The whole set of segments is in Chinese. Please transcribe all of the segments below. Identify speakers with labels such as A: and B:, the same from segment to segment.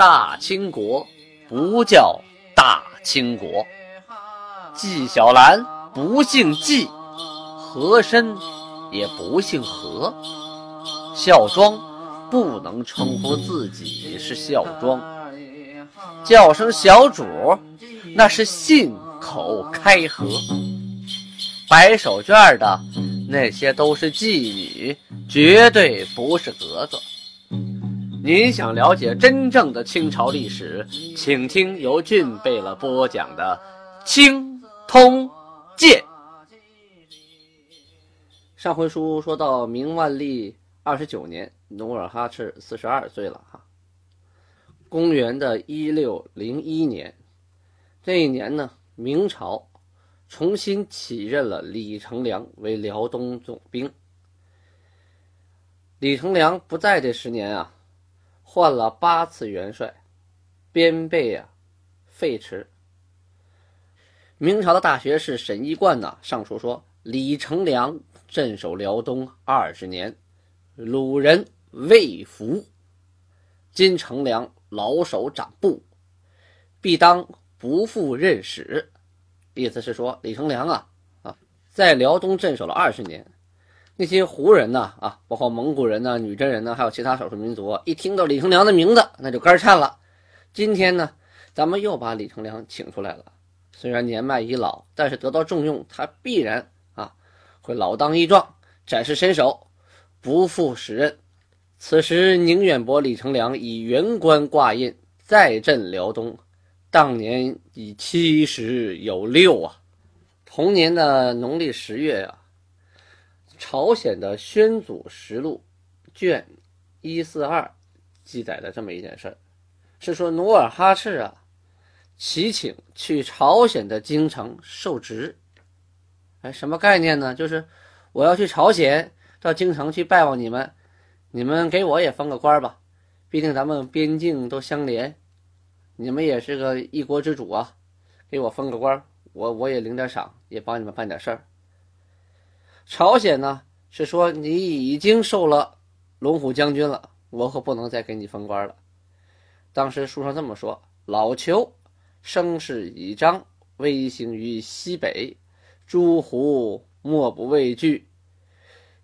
A: 大清国，不叫大清国。纪晓岚不姓纪，和珅也不姓和。孝庄不能称呼自己是孝庄，叫声小主，那是信口开河。摆手绢的那些都是妓女，绝对不是格格。您想了解真正的清朝历史，请听由俊贝勒播讲的《清通鉴》。上回书说到明万历二十九年，努尔哈赤四十二岁了哈。公元的一六零一年，这一年呢，明朝重新起任了李成梁为辽东总兵。李成梁不在这十年啊。换了八次元帅，边被啊废弛。明朝的大学士沈一贯呢上书说：“李成梁镇守辽东二十年，鲁人未服。今成梁老手掌部，必当不复任使。”意思是说，李成梁啊啊，在辽东镇守了二十年。那些胡人呢？啊，包括蒙古人呢、女真人呢，还有其他少数民族，一听到李成梁的名字，那就肝颤了。今天呢，咱们又把李成梁请出来了。虽然年迈已老，但是得到重用，他必然啊会老当益壮，展示身手，不负使任。此时，宁远伯李成梁以元官挂印，再镇辽东，当年已七十有六啊。同年的农历十月呀。朝鲜的《宣祖实录》卷一四二记载的这么一件事儿，是说努尔哈赤啊，祈请去朝鲜的京城受职。哎，什么概念呢？就是我要去朝鲜，到京城去拜望你们，你们给我也封个官吧。毕竟咱们边境都相连，你们也是个一国之主啊，给我封个官，我我也领点赏，也帮你们办点事儿。朝鲜呢是说你已经受了龙虎将军了，我可不能再给你封官了。当时书上这么说：老裘声势已彰，威行于西北，诸胡莫不畏惧。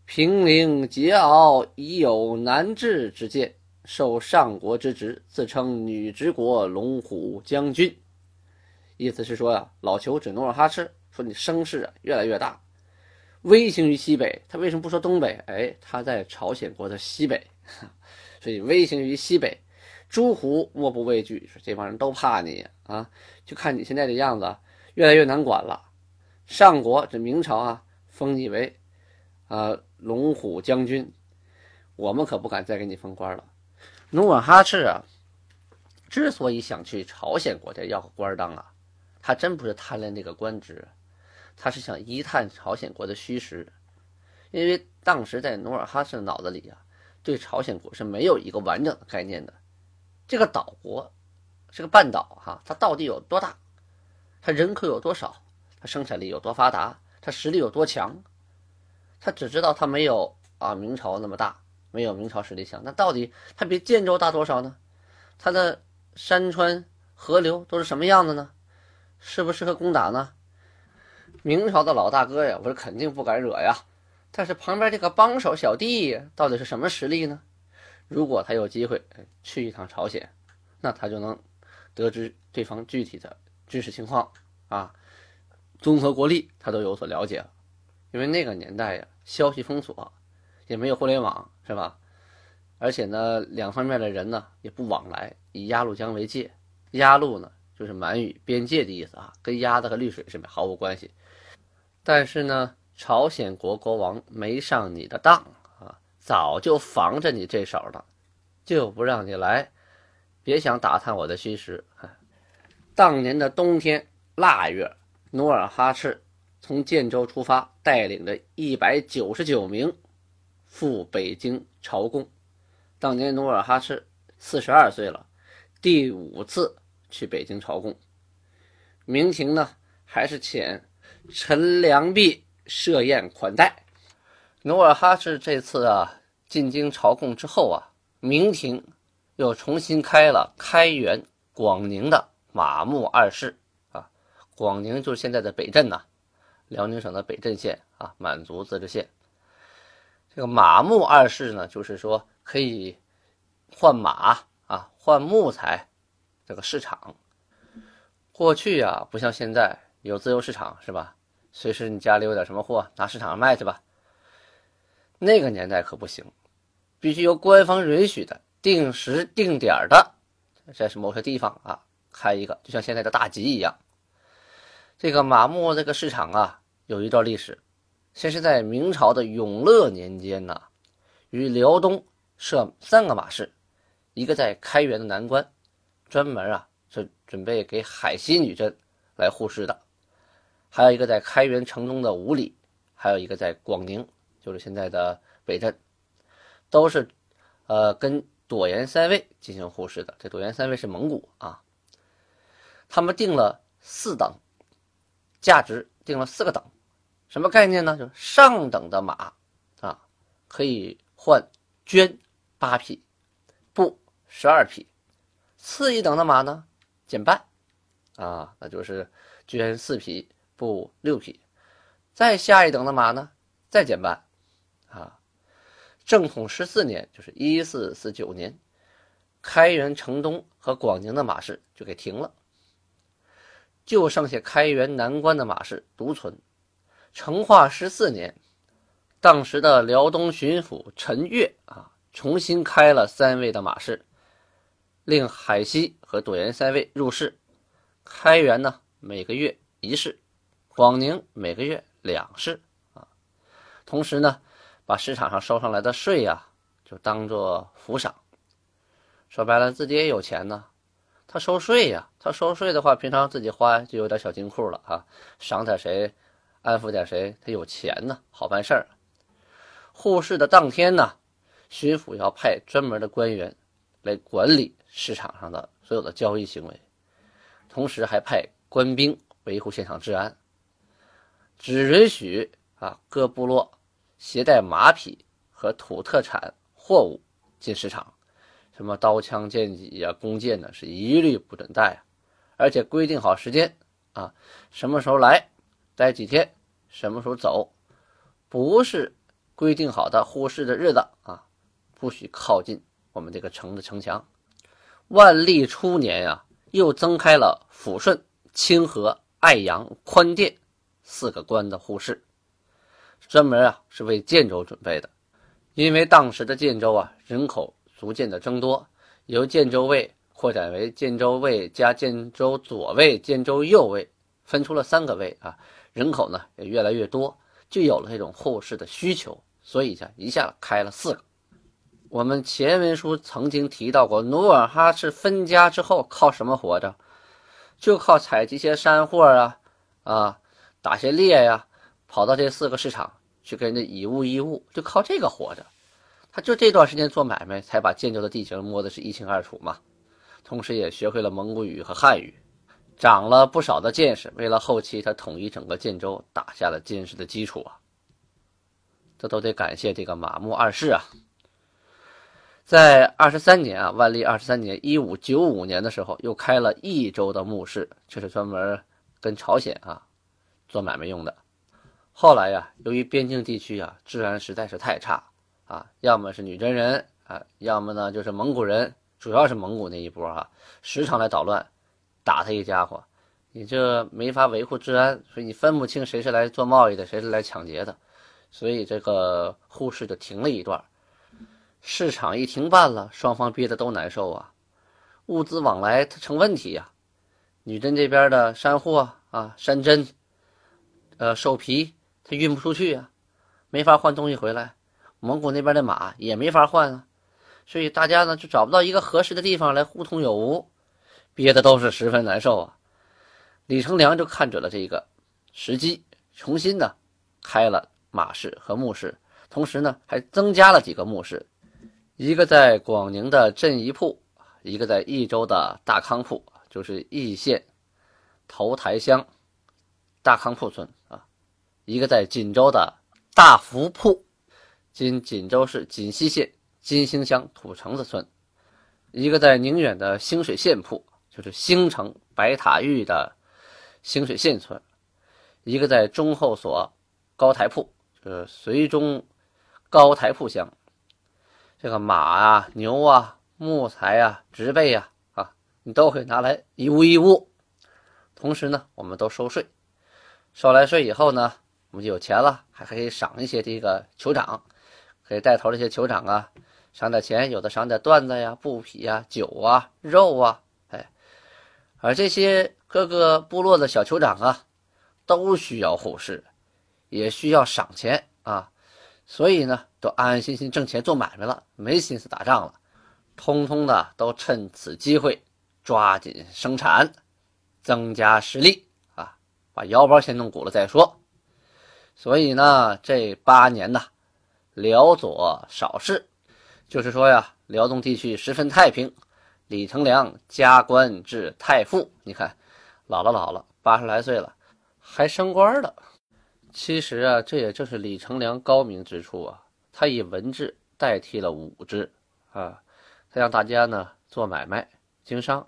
A: 平陵桀骜已有难治之见，受上国之职，自称女直国龙虎将军。意思是说呀，老裘指努尔哈赤，说你声势啊越来越大。威行于西北，他为什么不说东北？哎，他在朝鲜国的西北，所以威行于西北，诸胡莫不畏惧，说这帮人都怕你啊！就看你现在的样子，越来越难管了。上国这明朝啊，封你为啊龙虎将军，我们可不敢再给你封官了。努尔哈赤啊，之所以想去朝鲜国家要个官当啊，他真不是贪恋这个官职。他是想一探朝鲜国的虚实，因为当时在努尔哈赤的脑子里啊，对朝鲜国是没有一个完整的概念的。这个岛国是个半岛哈，它到底有多大？它人口有多少？它生产力有多发达？它实力有多强？他只知道它没有啊明朝那么大，没有明朝实力强。那到底它比建州大多少呢？它的山川河流都是什么样的呢？适不适合攻打呢？明朝的老大哥呀，我是肯定不敢惹呀。但是旁边这个帮手小弟到底是什么实力呢？如果他有机会去一趟朝鲜，那他就能得知对方具体的军事情况啊，综合国力他都有所了解。因为那个年代呀，消息封锁，也没有互联网，是吧？而且呢，两方面的人呢也不往来，以鸭绿江为界。鸭绿呢就是满语边界的意思啊，跟鸭子和绿水是毫无关系。但是呢，朝鲜国国王没上你的当啊，早就防着你这手了，就不让你来，别想打探我的虚实。当年的冬天腊月，努尔哈赤从建州出发，带领着一百九十九名赴北京朝贡。当年努尔哈赤四十二岁了，第五次去北京朝贡，明廷呢还是遣。陈良弼设宴款待努尔哈赤。这次啊，进京朝贡之后啊，明廷又重新开了开元、广宁的马木二市啊。广宁就是现在的北镇呐，辽宁省的北镇县啊，满族自治县。这个马木二市呢，就是说可以换马啊，换木材这个市场。过去呀，不像现在有自由市场是吧？随时你家里有点什么货，拿市场上卖去吧。那个年代可不行，必须由官方允许的，定时定点的，在某些地方啊开一个，就像现在的大集一样。这个马木这个市场啊，有一段历史，先是在明朝的永乐年间呢，于辽东设三个马市，一个在开元的南关，专门啊是准备给海西女真来护市的。还有一个在开元城中的五里，还有一个在广宁，就是现在的北镇，都是，呃，跟朵颜三位进行护市的。这朵颜三位是蒙古啊，他们定了四等，价值定了四个等，什么概念呢？就是上等的马啊，可以换绢八匹，布十二匹；次一等的马呢，减半，啊，那就是捐四匹。布六匹，再下一等的马呢，再减半，啊，正统十四年，就是一四四九年，开元城东和广宁的马市就给停了，就剩下开元南关的马市独存。成化十四年，当时的辽东巡抚陈悦啊，重新开了三位的马市，令海西和朵颜三位入市，开元呢每个月一市。广宁每个月两市啊，同时呢，把市场上收上来的税呀，就当做抚赏。说白了，自己也有钱呢，他收税呀，他收税的话，平常自己花就有点小金库了啊，赏点谁，安抚点谁，他有钱呢，好办事儿。护市的当天呢，巡抚要派专门的官员来管理市场上的所有的交易行为，同时还派官兵维护现场治安。只允许啊各部落携带马匹和土特产货物进市场，什么刀枪剑戟呀、弓箭呢，是一律不准带，而且规定好时间啊，什么时候来，待几天，什么时候走，不是规定好的护市的日子啊，不许靠近我们这个城的城墙。万历初年呀，又增开了抚顺、清河、爱阳、宽甸。四个关的护市，专门啊是为建州准备的，因为当时的建州啊人口逐渐的增多，由建州卫扩展为建州卫加建州左卫、建州右卫，分出了三个卫啊，人口呢也越来越多，就有了这种护市的需求，所以下一下开了四个。我们前文书曾经提到过，努尔哈赤分家之后靠什么活着？就靠采集些山货啊啊。打些猎呀，跑到这四个市场去跟人家以物易物，就靠这个活着。他就这段时间做买卖，才把建州的地形摸得是一清二楚嘛。同时也学会了蒙古语和汉语，长了不少的见识。为了后期他统一整个建州，打下了坚实的基础啊。这都得感谢这个马木二世啊。在二十三年啊，万历二十三年（一五九五年）的时候，又开了益州的木市，这是专门跟朝鲜啊。做买卖用的，后来呀，由于边境地区啊治安实在是太差啊，要么是女真人啊，要么呢就是蒙古人，主要是蒙古那一波啊，时常来捣乱，打他一家伙，你这没法维护治安，所以你分不清谁是来做贸易的，谁是来抢劫的，所以这个护市就停了一段，市场一停办了，双方憋得都难受啊，物资往来它成问题呀，女真这边的山货啊，山珍。呃，兽皮它运不出去啊，没法换东西回来。蒙古那边的马也没法换啊，所以大家呢就找不到一个合适的地方来互通有无，憋的都是十分难受啊。李成梁就看准了这个时机，重新呢开了马市和木市，同时呢还增加了几个木市，一个在广宁的镇宜铺，一个在益州的大康铺，就是义县头台乡。大康铺村啊，一个在锦州的大福铺，今锦州市锦西县金星乡土城子村，一个在宁远的兴水县铺，就是兴城白塔峪的兴水县村；一个在中后所高台铺，就是绥中高台铺乡。这个马啊、牛啊、木材啊、植被呀，啊，你都可以拿来一屋一屋。同时呢，我们都收税，收来税以后呢，我们就有钱了，还可以赏一些这个酋长，可以带头这些酋长啊，赏点钱，有的赏点缎子呀、布匹呀、酒啊、肉啊，哎，而这些各个部落的小酋长啊，都需要后事，也需要赏钱啊，所以呢，都安安心心挣钱做买卖了，没心思打仗了，通通的都趁此机会抓紧生产。增加实力啊，把腰包先弄鼓了再说。所以呢，这八年呐，辽左少事，就是说呀，辽东地区十分太平。李成梁加官至太傅，你看，老了老了，八十来岁了，还升官了。其实啊，这也正是李成梁高明之处啊，他以文治代替了武治啊，他让大家呢做买卖、经商、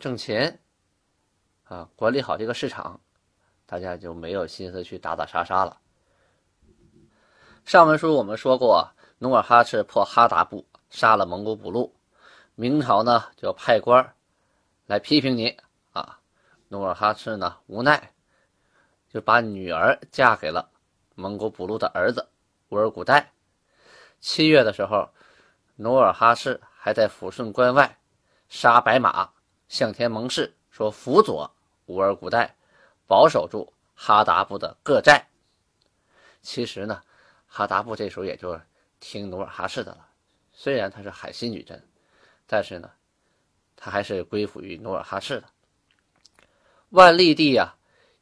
A: 挣钱。啊，管理好这个市场，大家就没有心思去打打杀杀了。上文书我们说过，努尔哈赤破哈达部，杀了蒙古部落，明朝呢就派官来批评你啊。努尔哈赤呢无奈，就把女儿嫁给了蒙古部落的儿子乌尔古代。七月的时候，努尔哈赤还在抚顺关外杀白马，向天盟誓说辅佐。乌尔古代保守住哈达部的各寨。其实呢，哈达部这时候也就听努尔哈赤的了。虽然他是海西女真，但是呢，他还是归附于努尔哈赤的。万历帝呀，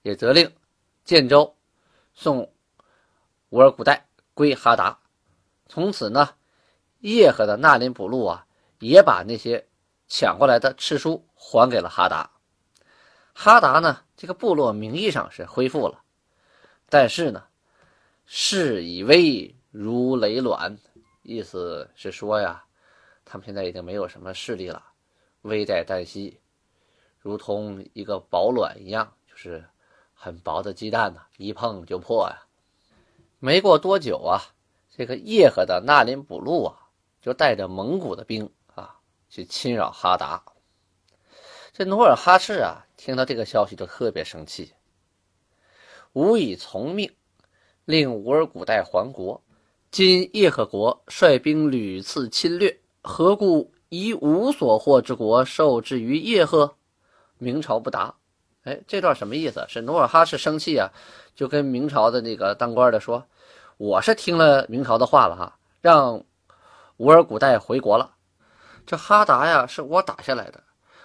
A: 也责令建州送乌尔古代归哈达。从此呢，叶赫的纳林补路啊，也把那些抢过来的赤书还给了哈达。哈达呢，这个部落名义上是恢复了，但是呢，势已危如累卵，意思是说呀，他们现在已经没有什么势力了，危在旦夕，如同一个薄卵一样，就是很薄的鸡蛋呢，一碰就破呀。没过多久啊，这个叶赫的纳林补路啊，就带着蒙古的兵啊，去侵扰哈达。这努尔哈赤啊，听到这个消息就特别生气，无以从命，令吾尔古代还国。今叶赫国率兵屡次侵略，何故以吾所获之国受制于叶赫？明朝不答。哎，这段什么意思？是努尔哈赤生气啊，就跟明朝的那个当官的说：“我是听了明朝的话了哈，让乌尔古代回国了。这哈达呀，是我打下来的。”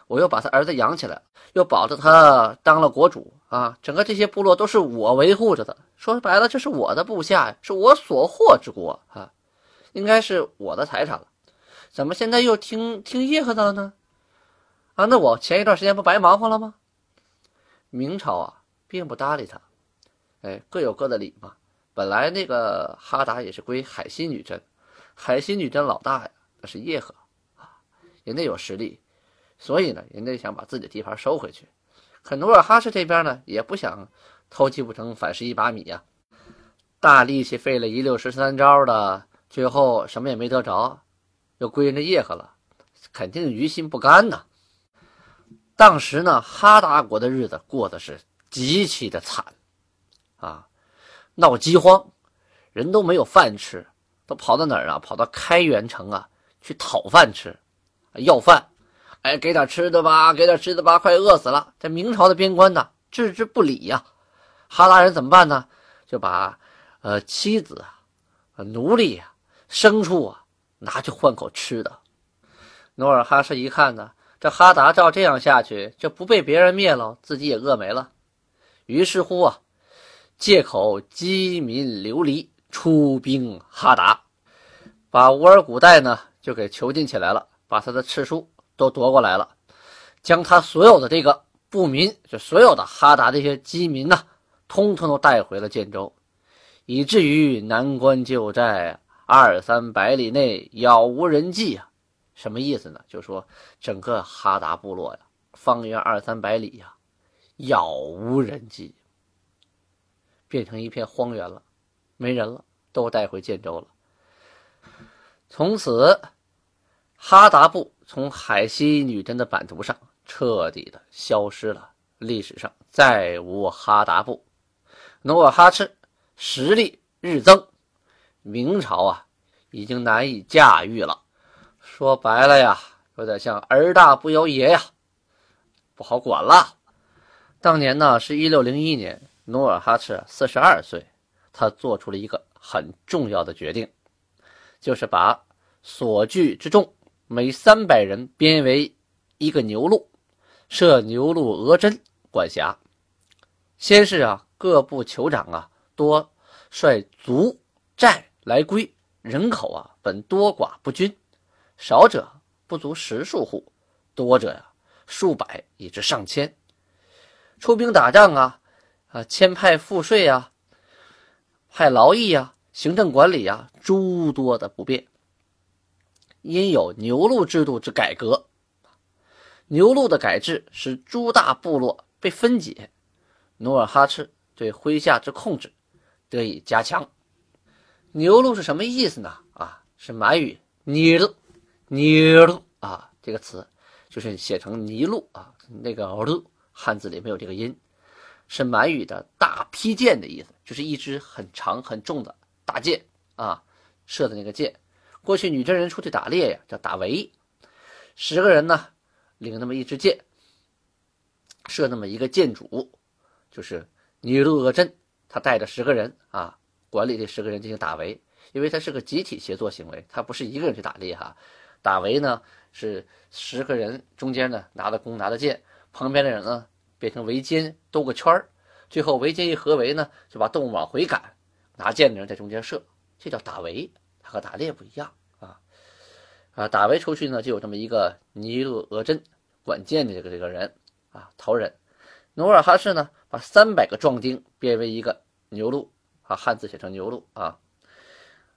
A: 我又把他儿子养起来，又保着他当了国主啊！整个这些部落都是我维护着的。说白了，这是我的部下呀，是我所获之国啊，应该是我的财产了。怎么现在又听听叶赫的了呢？啊，那我前一段时间不白忙活了吗？明朝啊，并不搭理他，哎，各有各的理嘛。本来那个哈达也是归海西女真，海西女真老大呀，那是叶赫啊，人家有实力。所以呢，人家想把自己的地盘收回去，可努尔哈赤这边呢，也不想偷鸡不成反蚀一把米呀，大力气费了一六十三招的，最后什么也没得着，又归人家叶赫了，肯定于心不甘呐。当时呢，哈达国的日子过得是极其的惨，啊，闹饥荒，人都没有饭吃，都跑到哪儿啊？跑到开元城啊去讨饭吃，要饭。哎，给点吃的吧，给点吃的吧，快饿死了！这明朝的边关呢，置之不理呀。哈达人怎么办呢？就把呃妻子啊、奴隶啊、牲畜啊拿去换口吃的。努尔哈赤一看呢，这哈达照这样下去，这不被别人灭了，自己也饿没了。于是乎啊，借口饥民流离，出兵哈达，把乌尔古代呢就给囚禁起来了，把他的赤书。都夺过来了，将他所有的这个部民，就所有的哈达这些饥民呐，通通都带回了建州，以至于南关旧寨二三百里内杳无人迹啊，什么意思呢？就说整个哈达部落呀，方圆二三百里呀，杳无人迹，变成一片荒原了，没人了，都带回建州了。从此，哈达部从海西女真的版图上彻底的消失了，历史上再无哈达部。努尔哈赤实力日增，明朝啊，已经难以驾驭了。说白了呀，有点像儿大不由爷呀，不好管了。当年呢是一六零一年，努尔哈赤四十二岁，他做出了一个很重要的决定，就是把所据之众每三百人编为一个牛录，设牛录额真管辖。先是啊，各部酋长啊，多率族寨来归，人口啊本多寡不均。少者不足十数户，多者呀数百以至上千。出兵打仗啊，啊迁派赋税啊，派劳役呀，行政管理呀，诸多的不便。因有牛录制度之改革，牛录的改制使诸大部落被分解，努尔哈赤对麾下之控制得以加强。牛录是什么意思呢？啊，是满语“尼禄”。尼禄啊，这个词就是写成尼禄啊，那个禄汉字里没有这个音，是满语的大劈剑的意思，就是一支很长很重的大箭啊，射的那个箭。过去女真人出去打猎呀，叫打围，十个人呢领那么一支箭，射那么一个箭主，就是尼禄额真，他带着十个人啊，管理这十个人进行打围，因为他是个集体协作行为，他不是一个人去打猎哈。打围呢是十个人中间呢拿着弓拿着箭，旁边的人呢变成围巾兜个圈儿，最后围巾一合围呢就把动物往回赶，拿箭的人在中间射，这叫打围，它和打猎不一样啊啊！打围出去呢就有这么一个尼禄额真管箭的这个这个人啊陶人，努尔哈赤呢把三百个壮丁编为一个牛鹿啊汉字写成牛鹿啊，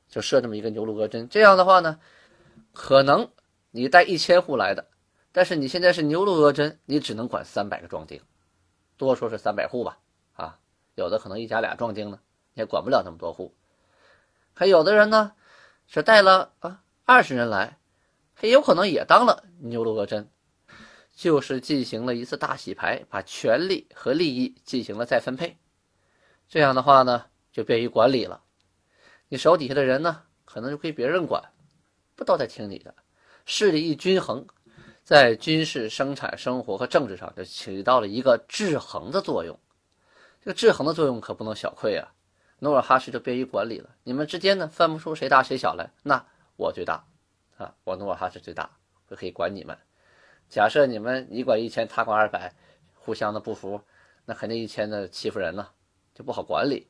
A: 就设这么一个牛鹿额真，这样的话呢。可能你带一千户来的，但是你现在是牛录额真，你只能管三百个壮丁，多说是三百户吧。啊，有的可能一家俩壮丁呢，也管不了那么多户。还有的人呢，是带了啊二十人来，还有可能也当了牛录额真，就是进行了一次大洗牌，把权力和利益进行了再分配。这样的话呢，就便于管理了。你手底下的人呢，可能就归别人管。不都在听你的，势力一均衡，在军事、生产、生活和政治上就起到了一个制衡的作用。这个制衡的作用可不能小窥啊！努尔哈赤就便于管理了。你们之间呢，分不出谁大谁小来，那我最大啊，我努尔哈赤最大，我可以管你们。假设你们你管一千，他管二百，互相的不服，那肯定一千的欺负人呢，就不好管理。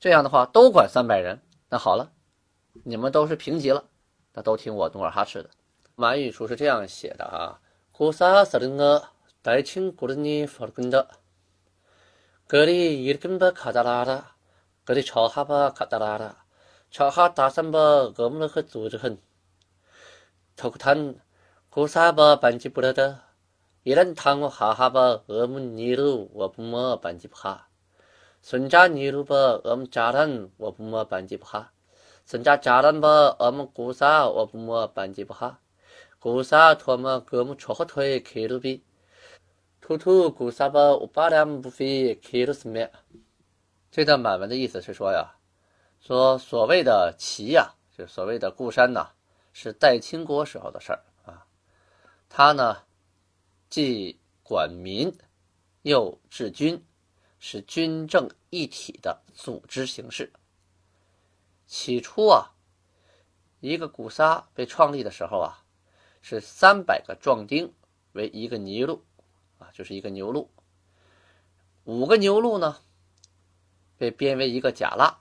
A: 这样的话，都管三百人，那好了，你们都是平级了。那都听我努尔哈赤的。满语书是这样写的啊：古萨萨林的代清古的尼弗根的，格里伊根巴卡达拉的，格里朝哈巴卡达拉的，朝哈达三巴俄姆勒和组织很。头个谈古萨巴班吉布勒的，伊人谈我哈哈巴俄姆尼鲁我不么班吉不哈，孙家尼鲁巴俄姆扎兰我不么班吉不哈。增加家人吧，我们姑嫂我不么班级不好，姑嫂托么哥们撮合腿去路比，突突姑嫂吧，我把两不飞去路什么？这段满文的意思是说呀，说所谓的齐呀，就所谓的固山呐，是代清国时候的事儿啊。他呢，既管民，又治军，是军政一体的组织形式。起初啊，一个古刹被创立的时候啊，是三百个壮丁为一个尼禄啊，就是一个牛录。五个牛录呢，被编为一个甲腊，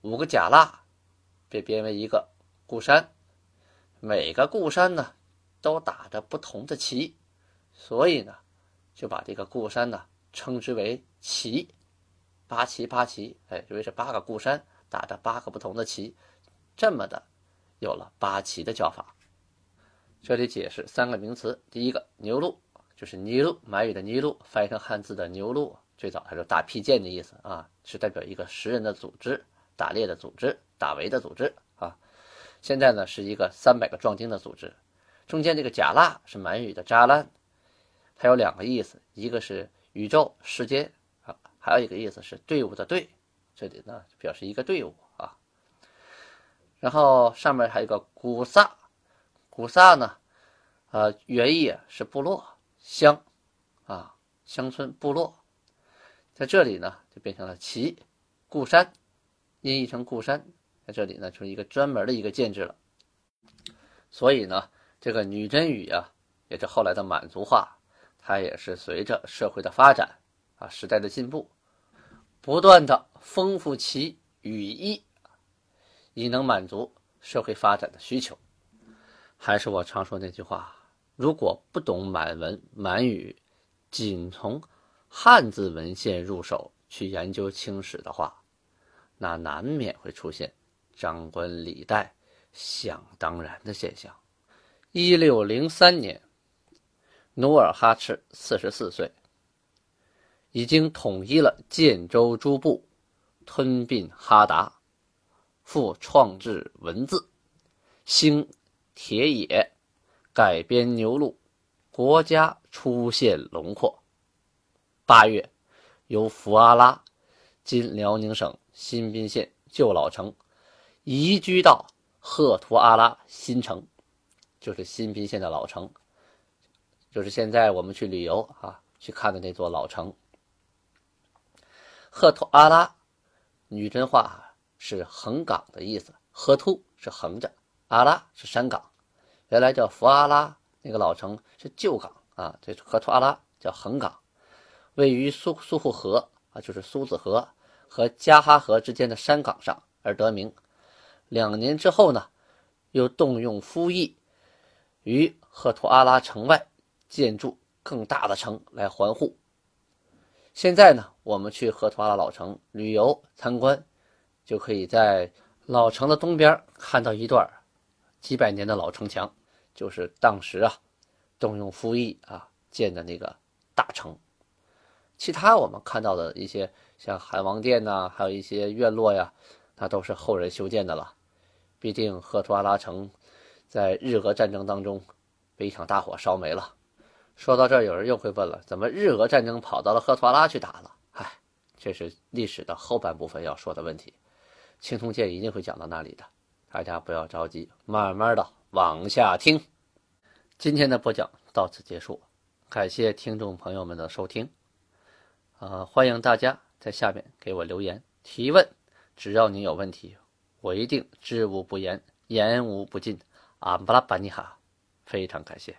A: 五个甲腊被编为一个固山。每个固山呢，都打着不同的旗，所以呢，就把这个固山呢称之为旗。八旗八旗，哎，因为是八个固山。打着八个不同的旗，这么的，有了八旗的叫法。这里解释三个名词：第一个牛录，就是尼禄，满语的尼禄，翻译成汉字的牛录，最早它是打披剑的意思啊，是代表一个食人的组织、打猎的组织、打围的组织啊。现在呢是一个三百个壮丁的组织。中间这个甲蜡是满语的扎兰，它有两个意思，一个是宇宙世间，还有一个意思是队伍的队，这里呢表示一个队伍啊。然后上面还有一个古萨，古萨呢，呃，原意是部落乡啊，乡村部落，在这里呢就变成了齐固山，音译成固山，在这里呢就是一个专门的一个建制了，所以呢。这个女真语啊，也是后来的满族话，它也是随着社会的发展啊，时代的进步，不断的丰富其语义，以能满足社会发展的需求。还是我常说那句话：如果不懂满文满语，仅从汉字文献入手去研究清史的话，那难免会出现张冠李戴、想当然的现象。一六零三年，努尔哈赤四十四岁，已经统一了建州诸部，吞并哈达，复创制文字，兴铁冶，改编牛录，国家出现轮廓。八月，由福阿拉（今辽宁省新宾县旧老城）移居到赫图阿拉新城。就是新宾县的老城，就是现在我们去旅游啊去看的那座老城。赫图阿拉，女真话是横岗的意思，赫图是横着，阿拉是山岗。原来叫福阿拉那个老城是旧岗啊，这赫图阿拉叫横岗，位于苏苏护河啊，就是苏子河和加哈河之间的山岗上而得名。两年之后呢，又动用夫役。于赫图阿拉城外建筑更大的城来环护。现在呢，我们去赫图阿拉老城旅游参观，就可以在老城的东边看到一段几百年的老城墙，就是当时啊动用夫役啊建的那个大城。其他我们看到的一些像汉王殿呐，还有一些院落呀，那都是后人修建的了。毕竟赫图阿拉城。在日俄战争当中，被一场大火烧没了。说到这儿，有人又会问了：怎么日俄战争跑到了赫图阿拉去打了？唉，这是历史的后半部分要说的问题。青铜剑一定会讲到那里的，大家不要着急，慢慢的往下听。今天的播讲到此结束，感谢听众朋友们的收听。呃，欢迎大家在下面给我留言提问，只要你有问题，我一定知无不言，言无不尽。阿布拉巴尼哈，非常感谢。